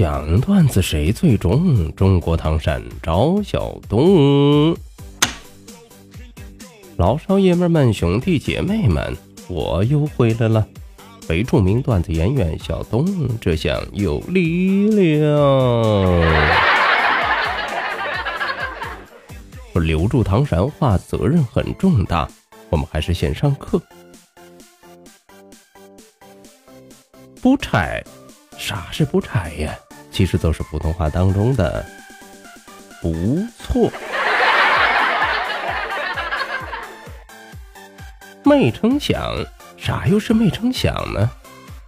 讲段子谁最中？中国唐山赵小东，老少爷们们、兄弟姐妹们，我又回来了。非著名段子演员小东，这下有力量。留住唐山话责任很重大，我们还是先上课。不拆，啥是不拆呀？其实都是普通话当中的“不错”。没成想，啥又是没成想呢？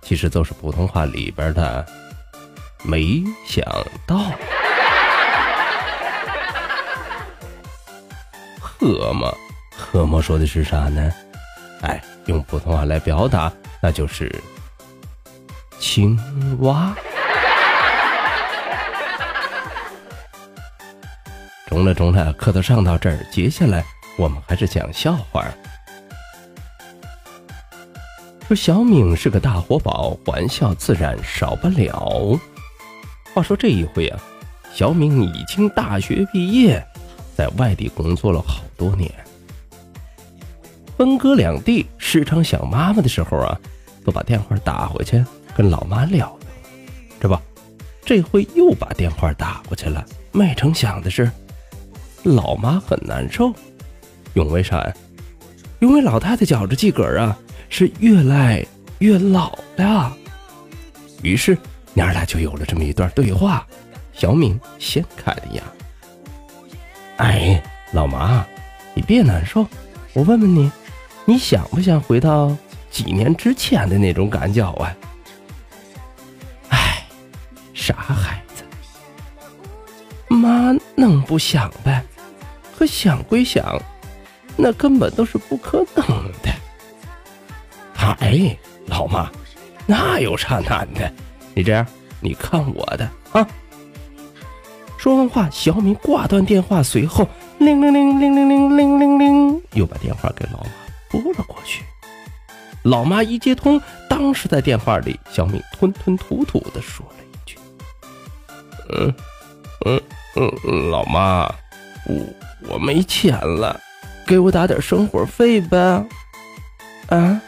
其实都是普通话里边的“没想到”。呵么，呵么说的是啥呢？哎，用普通话来表达，那就是青蛙。中了中了，课都上到这儿，接下来我们还是讲笑话。说小敏是个大活宝，玩笑自然少不了。话说这一回啊，小敏已经大学毕业，在外地工作了好多年。分隔两地，时常想妈妈的时候啊，都把电话打回去跟老妈聊聊。这不，这回又把电话打过去了，没成想的是。老妈很难受，因为啥呀？因为老太太觉着自个儿啊是越来越老了。于是娘俩就有了这么一段对话。小敏先开的呀：“哎，老妈，你别难受，我问问你，你想不想回到几年之前的那种感觉啊？”哎，傻孩子，妈能不想呗？可想归想，那根本都是不可能的。哎，老妈，那有啥难的？你这样，你看我的啊！说完话，小敏挂断电话，随后铃铃铃铃铃铃铃铃铃，又把电话给老妈拨了过去。老妈一接通，当时在电话里，小敏吞吞吐吐的说了一句：“嗯嗯嗯，老妈，我。”我没钱了，给我打点生活费呗。啊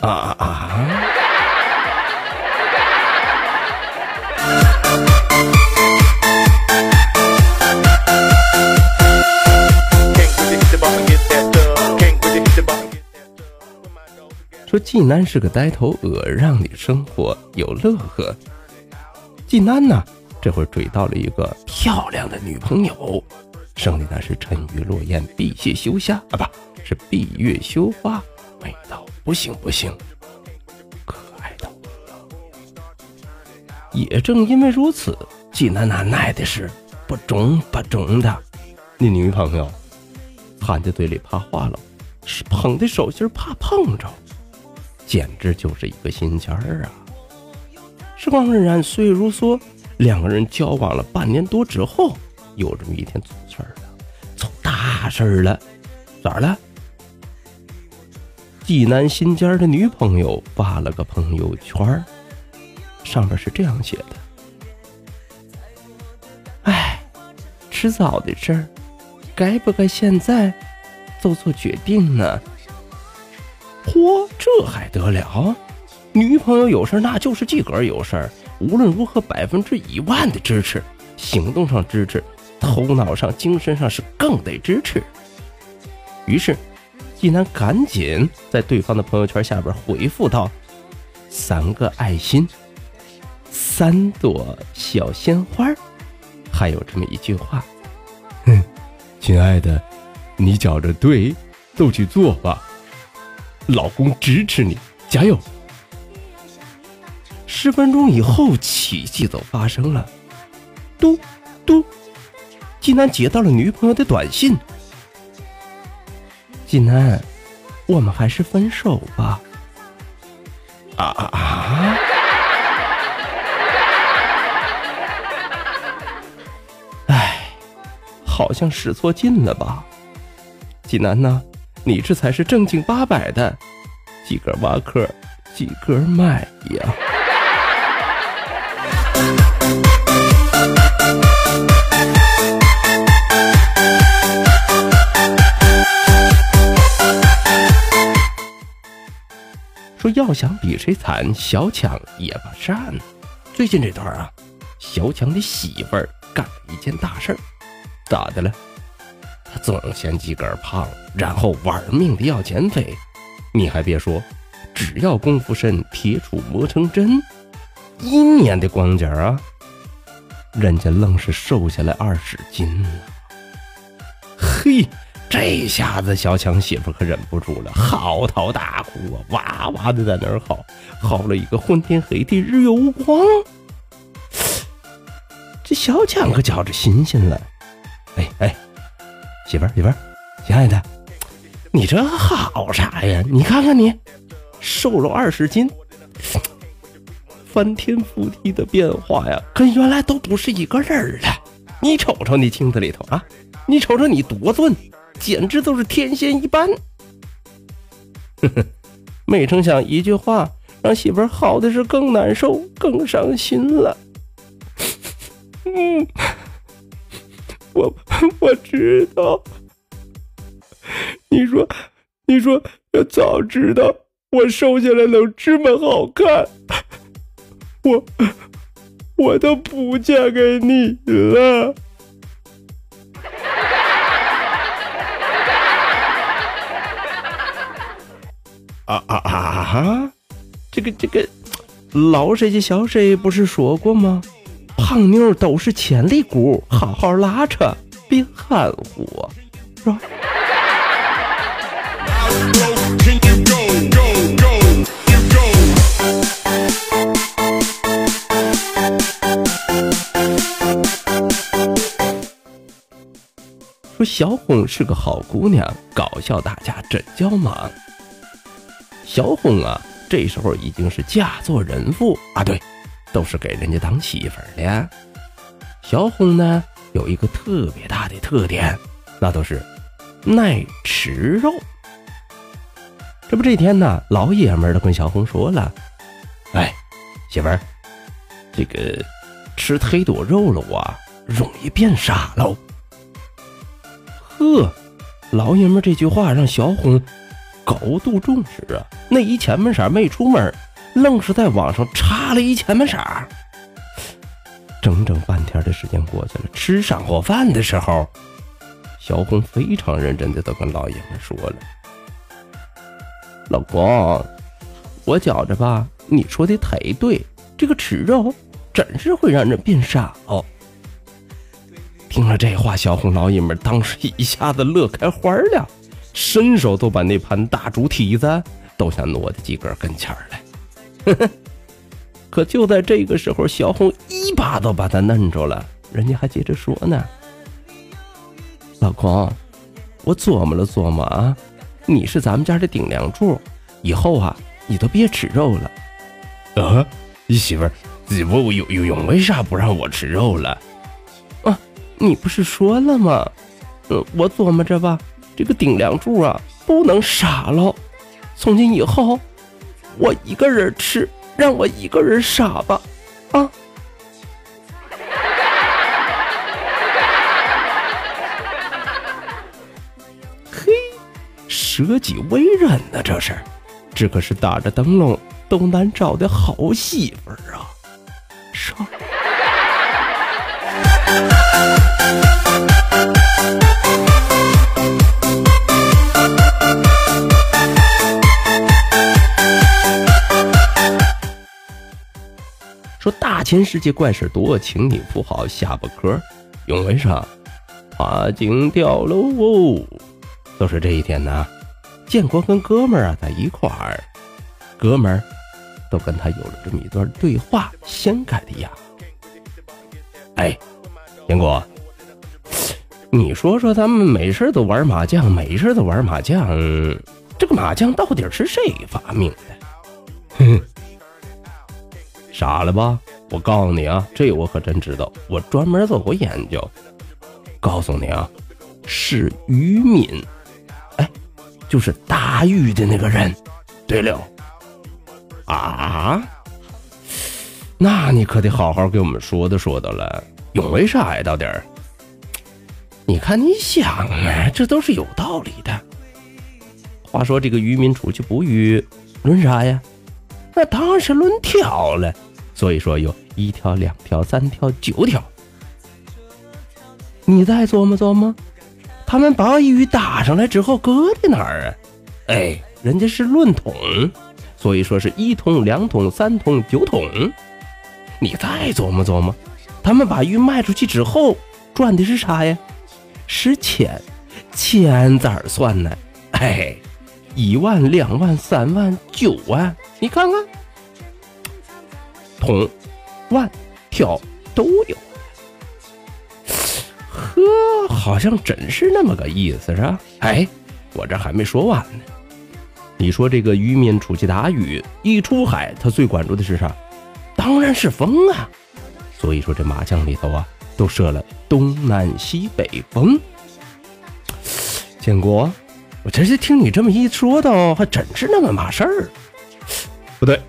啊啊！说济南是个呆头鹅，让你生活有乐呵。济南呢？这会儿追到了一个漂亮的女朋友，生的那是沉鱼落雁、闭月羞花啊，不是闭月羞花，美到不行不行，可爱到也正因为如此，济南那奶的是不中不中的。你女朋友含在嘴里怕化了，是捧的手心怕碰着，简直就是一个心尖儿啊！时光荏苒，岁月如梭。两个人交往了半年多之后，有这么一天出事儿了，出大事儿了，咋了？济南新家的女朋友发了个朋友圈，上面是这样写的：“哎，迟早的事儿，该不该现在做做决定呢？”嚯，这还得了？女朋友有事儿那就是自个儿有事儿。无论如何，百分之一万的支持，行动上支持，头脑上、精神上是更得支持。于是，济南赶紧在对方的朋友圈下边回复道：“三个爱心，三朵小鲜花，还有这么一句话：哼，亲爱的，你觉着对，就去做吧，老公支持你，加油。”十分钟以后，奇迹都发生了。嘟嘟济南接到了女朋友的短信：“济南，我们还是分手吧。”啊啊啊！哎，好像使错劲了吧？济南呐，你这才是正经八百的，几个挖壳，几个买呀！说要想比谁惨，小强也不善。最近这段啊，小强的媳妇儿干了一件大事儿，咋的了？他总嫌自个儿胖，然后玩命的要减肥。你还别说，只要功夫深，铁杵磨成针，一年的光景啊，人家愣是瘦下来二十斤了。嘿！这下子，小强媳妇可忍不住了，嚎啕大哭啊，哇哇的在那儿嚎，嚎了一个昏天黑地，日月无光。这小强可觉着新鲜了，哎哎，媳妇儿媳妇儿，亲爱的，你这好啥呀？你看看你，瘦了二十斤，翻天覆地的变化呀，跟原来都不是一个人了。你瞅瞅你镜子里头啊，你瞅瞅你多俊。简直都是天仙一般，呵呵，没成想一句话让媳妇儿好的是更难受、更伤心了。嗯，我我知道，你说，你说，要早知道我瘦下来能这么好看，我我都不嫁给你了。啊啊啊啊！这个这个，老谁家小谁不是说过吗？胖妞都是潜力股，好好拉扯，别含糊，说小红是个好姑娘，搞笑大家真叫忙。小红啊，这时候已经是嫁作人妇啊，对，都是给人家当媳妇儿的。小红呢，有一个特别大的特点，那都是耐吃肉。这不这天呢，老爷们儿都跟小红说了：“哎，媳妇儿，这个吃忒多肉了我，容易变傻喽。”呵，老爷们这句话让小红。高度重视啊！那一前门色没出门，愣是在网上查了一前门色。整整半天的时间过去了，吃上火饭的时候，小红非常认真的都跟老爷们说了：“老公，我觉着吧，你说的忒对，这个吃肉真是会让人变傻哦。”听了这话，小红老爷们当时一下子乐开花了。伸手都把那盘大猪蹄子都想挪到几根跟前来，可就在这个时候，小红一把都把他摁住了。人家还接着说呢：“老公，我琢磨了琢磨啊，你是咱们家的顶梁柱，以后啊，你都别吃肉了。”啊，你媳妇儿，我有有有为啥不让我吃肉了？你不是说了吗？嗯，我琢磨着吧。这个顶梁柱啊，不能傻了。从今以后，我一个人吃，让我一个人傻吧，啊！嘿，舍己为人呢，这是，这可是打着灯笼都难找的好媳妇儿啊，大千世界怪事多，请你扶好下巴颏。用文上，花镜掉喽。都是这一天呢，建国跟哥们儿啊在一块儿，哥们儿都跟他有了这么一段对话，掀开的呀。哎，建国，你说说，咱们没事都玩麻将，没事都玩麻将，这个麻将到底是谁发明的？哼，傻了吧？我告诉你啊，这我可真知道，我专门做过研究。告诉你啊，是渔民，哎，就是打鱼的那个人。对了，啊，那你可得好好给我们说道说道了，因为啥呀？到底儿？你看，你想啊，这都是有道理的。话说这个渔民出去捕鱼，论啥呀？那当然是论条了。所以说有一条、两条、三条、九条。你再琢磨琢磨，他们把鱼打上来之后搁在哪儿啊？哎，人家是论桶，所以说是一桶、两桶、三桶、九桶。你再琢磨琢磨，他们把鱼卖出去之后赚的是啥呀？是钱，钱咋算呢？哎，一万、两万、三万、九万，你看看，桶、万、条都有。呵，好像真是那么个意思，是吧？哎，我这还没说完呢。你说这个渔民出去打鱼，一出海，他最关注的是啥？当然是风啊。所以说这麻将里头啊。都设了东南西北风，建国，我这是听你这么一说，倒还真是那么码事儿。不对，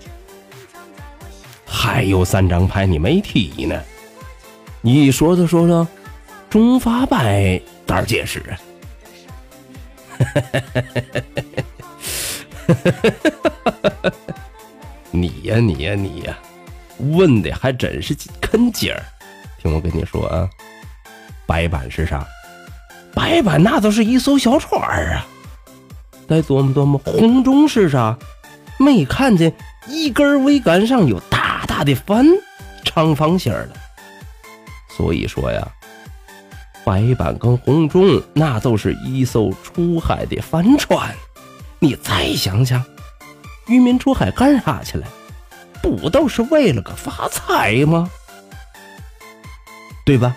还有三张牌你没提呢。你说说说说，中发白咋解释 啊？你呀你呀你呀，问的还真是坑劲儿。听我跟你说啊，白板是啥？白板那都是一艘小船啊！再琢磨琢磨，红中是啥？没看见一根桅杆上有他的帆，长方形的。所以说呀，白板跟红中那都是一艘出海的帆船。你再想想，渔民出海干啥去了？不都是为了个发财吗？对吧？